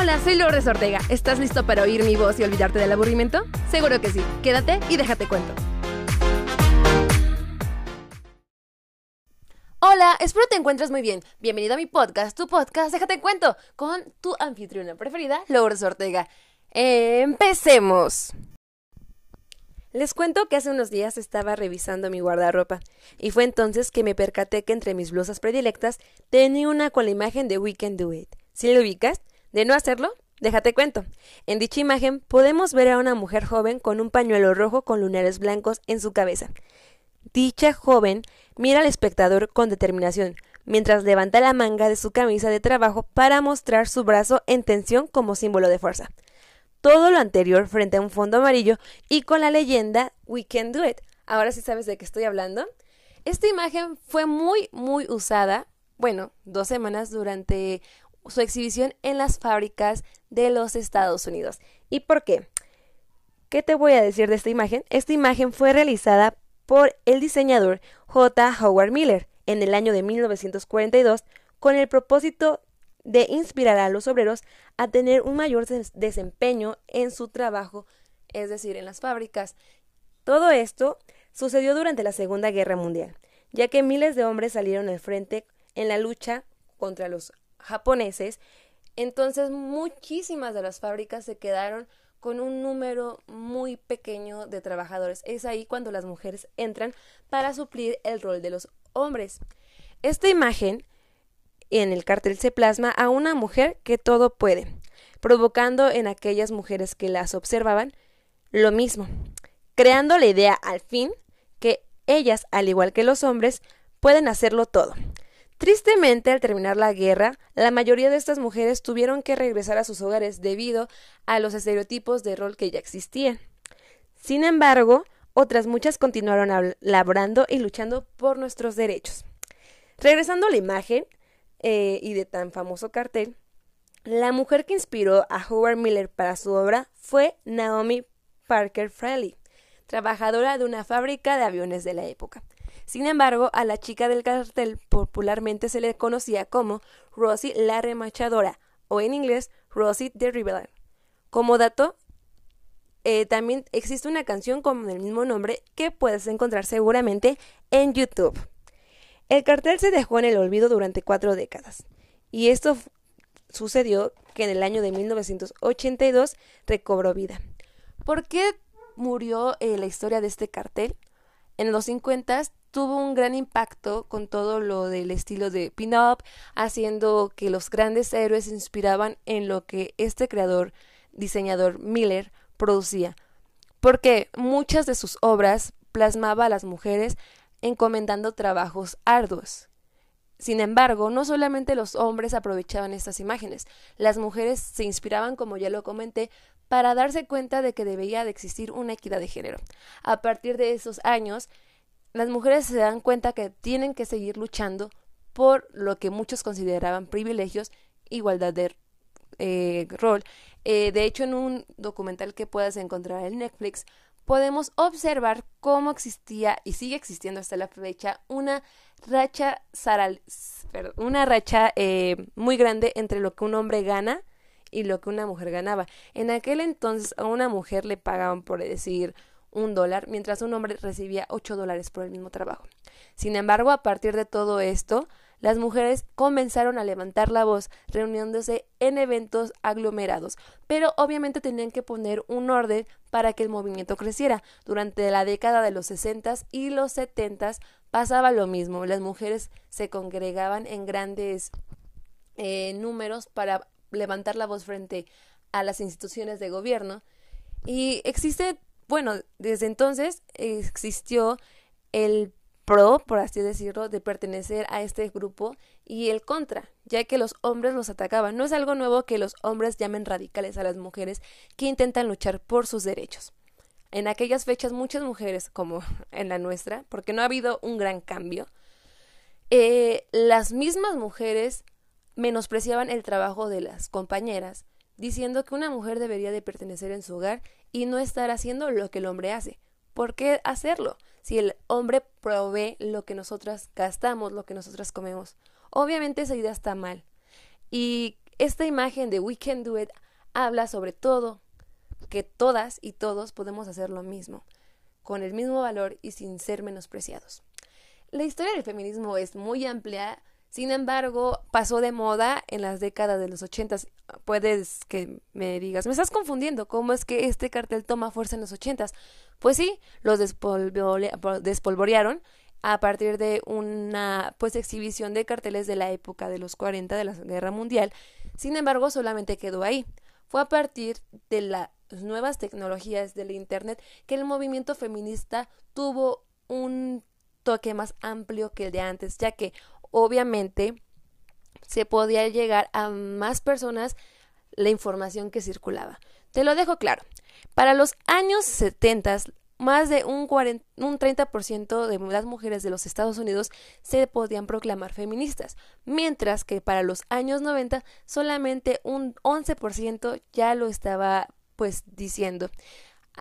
Hola, soy Lourdes Ortega. ¿Estás listo para oír mi voz y olvidarte del aburrimiento? Seguro que sí. Quédate y déjate cuento. Hola, espero te encuentres muy bien. Bienvenido a mi podcast, tu podcast, déjate cuento, con tu anfitriona preferida, Lourdes Ortega. Empecemos. Les cuento que hace unos días estaba revisando mi guardarropa y fue entonces que me percaté que entre mis blusas predilectas tenía una con la imagen de We Can Do It. ¿Sí lo ubicas? De no hacerlo, déjate cuento. En dicha imagen podemos ver a una mujer joven con un pañuelo rojo con lunares blancos en su cabeza. Dicha joven mira al espectador con determinación, mientras levanta la manga de su camisa de trabajo para mostrar su brazo en tensión como símbolo de fuerza. Todo lo anterior frente a un fondo amarillo y con la leyenda We Can Do It. Ahora sí sabes de qué estoy hablando. Esta imagen fue muy, muy usada, bueno, dos semanas durante su exhibición en las fábricas de los Estados Unidos. ¿Y por qué? ¿Qué te voy a decir de esta imagen? Esta imagen fue realizada por el diseñador J. Howard Miller en el año de 1942 con el propósito de inspirar a los obreros a tener un mayor desempeño en su trabajo, es decir, en las fábricas. Todo esto sucedió durante la Segunda Guerra Mundial, ya que miles de hombres salieron al frente en la lucha contra los japoneses, entonces muchísimas de las fábricas se quedaron con un número muy pequeño de trabajadores. Es ahí cuando las mujeres entran para suplir el rol de los hombres. Esta imagen en el cartel se plasma a una mujer que todo puede, provocando en aquellas mujeres que las observaban lo mismo, creando la idea al fin que ellas, al igual que los hombres, pueden hacerlo todo. Tristemente, al terminar la guerra, la mayoría de estas mujeres tuvieron que regresar a sus hogares debido a los estereotipos de rol que ya existían. Sin embargo, otras muchas continuaron labrando y luchando por nuestros derechos. Regresando a la imagen eh, y de tan famoso cartel, la mujer que inspiró a Howard Miller para su obra fue Naomi Parker Fraley, trabajadora de una fábrica de aviones de la época. Sin embargo, a la chica del cartel popularmente se le conocía como Rosie la remachadora o en inglés Rosie the Rebel. Como dato, eh, también existe una canción con el mismo nombre que puedes encontrar seguramente en YouTube. El cartel se dejó en el olvido durante cuatro décadas y esto sucedió que en el año de 1982 recobró vida. ¿Por qué murió eh, la historia de este cartel? En los 50 tuvo un gran impacto con todo lo del estilo de pin-up, haciendo que los grandes héroes se inspiraban en lo que este creador, diseñador Miller, producía. Porque muchas de sus obras plasmaba a las mujeres encomendando trabajos arduos. Sin embargo, no solamente los hombres aprovechaban estas imágenes, las mujeres se inspiraban, como ya lo comenté, para darse cuenta de que debía de existir una equidad de género. A partir de esos años, las mujeres se dan cuenta que tienen que seguir luchando por lo que muchos consideraban privilegios, igualdad de eh, rol. Eh, de hecho, en un documental que puedas encontrar en Netflix, podemos observar cómo existía y sigue existiendo hasta la fecha una racha, una racha eh, muy grande entre lo que un hombre gana y lo que una mujer ganaba. En aquel entonces a una mujer le pagaban por decir un dólar, mientras un hombre recibía ocho dólares por el mismo trabajo. Sin embargo, a partir de todo esto, las mujeres comenzaron a levantar la voz, reuniéndose en eventos aglomerados, pero obviamente tenían que poner un orden para que el movimiento creciera. Durante la década de los 60 y los 70 pasaba lo mismo, las mujeres se congregaban en grandes eh, números para levantar la voz frente a las instituciones de gobierno y existe bueno, desde entonces existió el pro, por así decirlo, de pertenecer a este grupo y el contra, ya que los hombres los atacaban. No es algo nuevo que los hombres llamen radicales a las mujeres que intentan luchar por sus derechos. En aquellas fechas muchas mujeres, como en la nuestra, porque no ha habido un gran cambio, eh, las mismas mujeres menospreciaban el trabajo de las compañeras diciendo que una mujer debería de pertenecer en su hogar y no estar haciendo lo que el hombre hace. ¿Por qué hacerlo? Si el hombre provee lo que nosotras gastamos, lo que nosotras comemos. Obviamente esa idea está mal. Y esta imagen de We Can Do It habla sobre todo que todas y todos podemos hacer lo mismo, con el mismo valor y sin ser menospreciados. La historia del feminismo es muy amplia, sin embargo, pasó de moda en las décadas de los ochentas. Puedes que me digas, me estás confundiendo, ¿cómo es que este cartel toma fuerza en los ochentas? Pues sí, los despolvorearon a partir de una pues exhibición de carteles de la época de los 40 de la Guerra Mundial. Sin embargo, solamente quedó ahí. Fue a partir de las nuevas tecnologías del Internet que el movimiento feminista tuvo un toque más amplio que el de antes, ya que obviamente se podía llegar a más personas la información que circulaba. Te lo dejo claro. Para los años 70, más de un, 40, un 30% de las mujeres de los Estados Unidos se podían proclamar feministas, mientras que para los años 90 solamente un 11% ya lo estaba pues diciendo.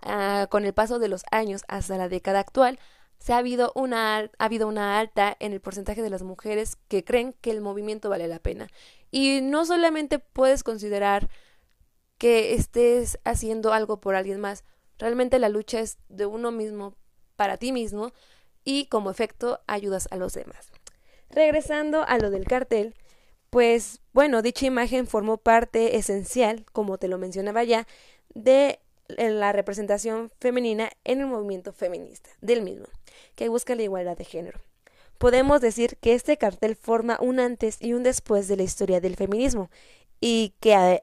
Ah, con el paso de los años hasta la década actual, se ha habido una ha habido una alta en el porcentaje de las mujeres que creen que el movimiento vale la pena. Y no solamente puedes considerar que estés haciendo algo por alguien más, realmente la lucha es de uno mismo para ti mismo y como efecto ayudas a los demás. Regresando a lo del cartel, pues bueno, dicha imagen formó parte esencial, como te lo mencionaba ya, de la representación femenina en el movimiento feminista del mismo, que busca la igualdad de género. Podemos decir que este cartel forma un antes y un después de la historia del feminismo y que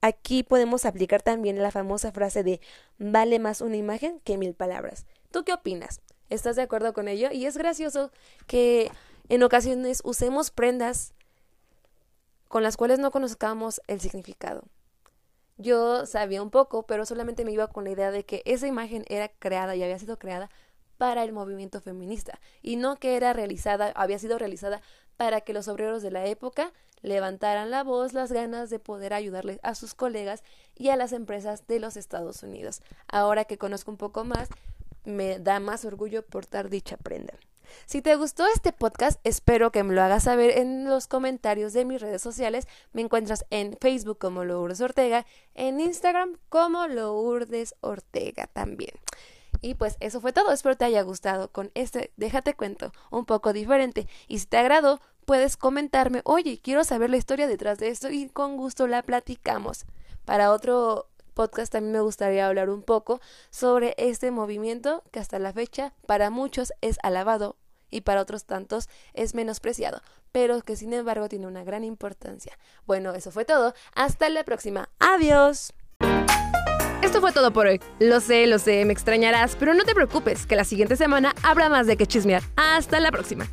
aquí podemos aplicar también la famosa frase de vale más una imagen que mil palabras. ¿Tú qué opinas? ¿Estás de acuerdo con ello? Y es gracioso que en ocasiones usemos prendas con las cuales no conozcamos el significado. Yo sabía un poco, pero solamente me iba con la idea de que esa imagen era creada y había sido creada para el movimiento feminista y no que era realizada, había sido realizada para que los obreros de la época levantaran la voz, las ganas de poder ayudarles a sus colegas y a las empresas de los Estados Unidos. Ahora que conozco un poco más, me da más orgullo portar dicha prenda. Si te gustó este podcast, espero que me lo hagas saber en los comentarios de mis redes sociales. Me encuentras en Facebook como Lourdes Ortega, en Instagram como Lourdes Ortega también. Y pues eso fue todo, espero te haya gustado con este Déjate cuento, un poco diferente. Y si te agradó, puedes comentarme, oye, quiero saber la historia detrás de esto y con gusto la platicamos. Para otro podcast también me gustaría hablar un poco sobre este movimiento que hasta la fecha para muchos es alabado y para otros tantos es menospreciado, pero que sin embargo tiene una gran importancia. Bueno, eso fue todo. Hasta la próxima. Adiós. Esto fue todo por hoy. Lo sé, lo sé, me extrañarás, pero no te preocupes, que la siguiente semana habrá más de que chismear. Hasta la próxima.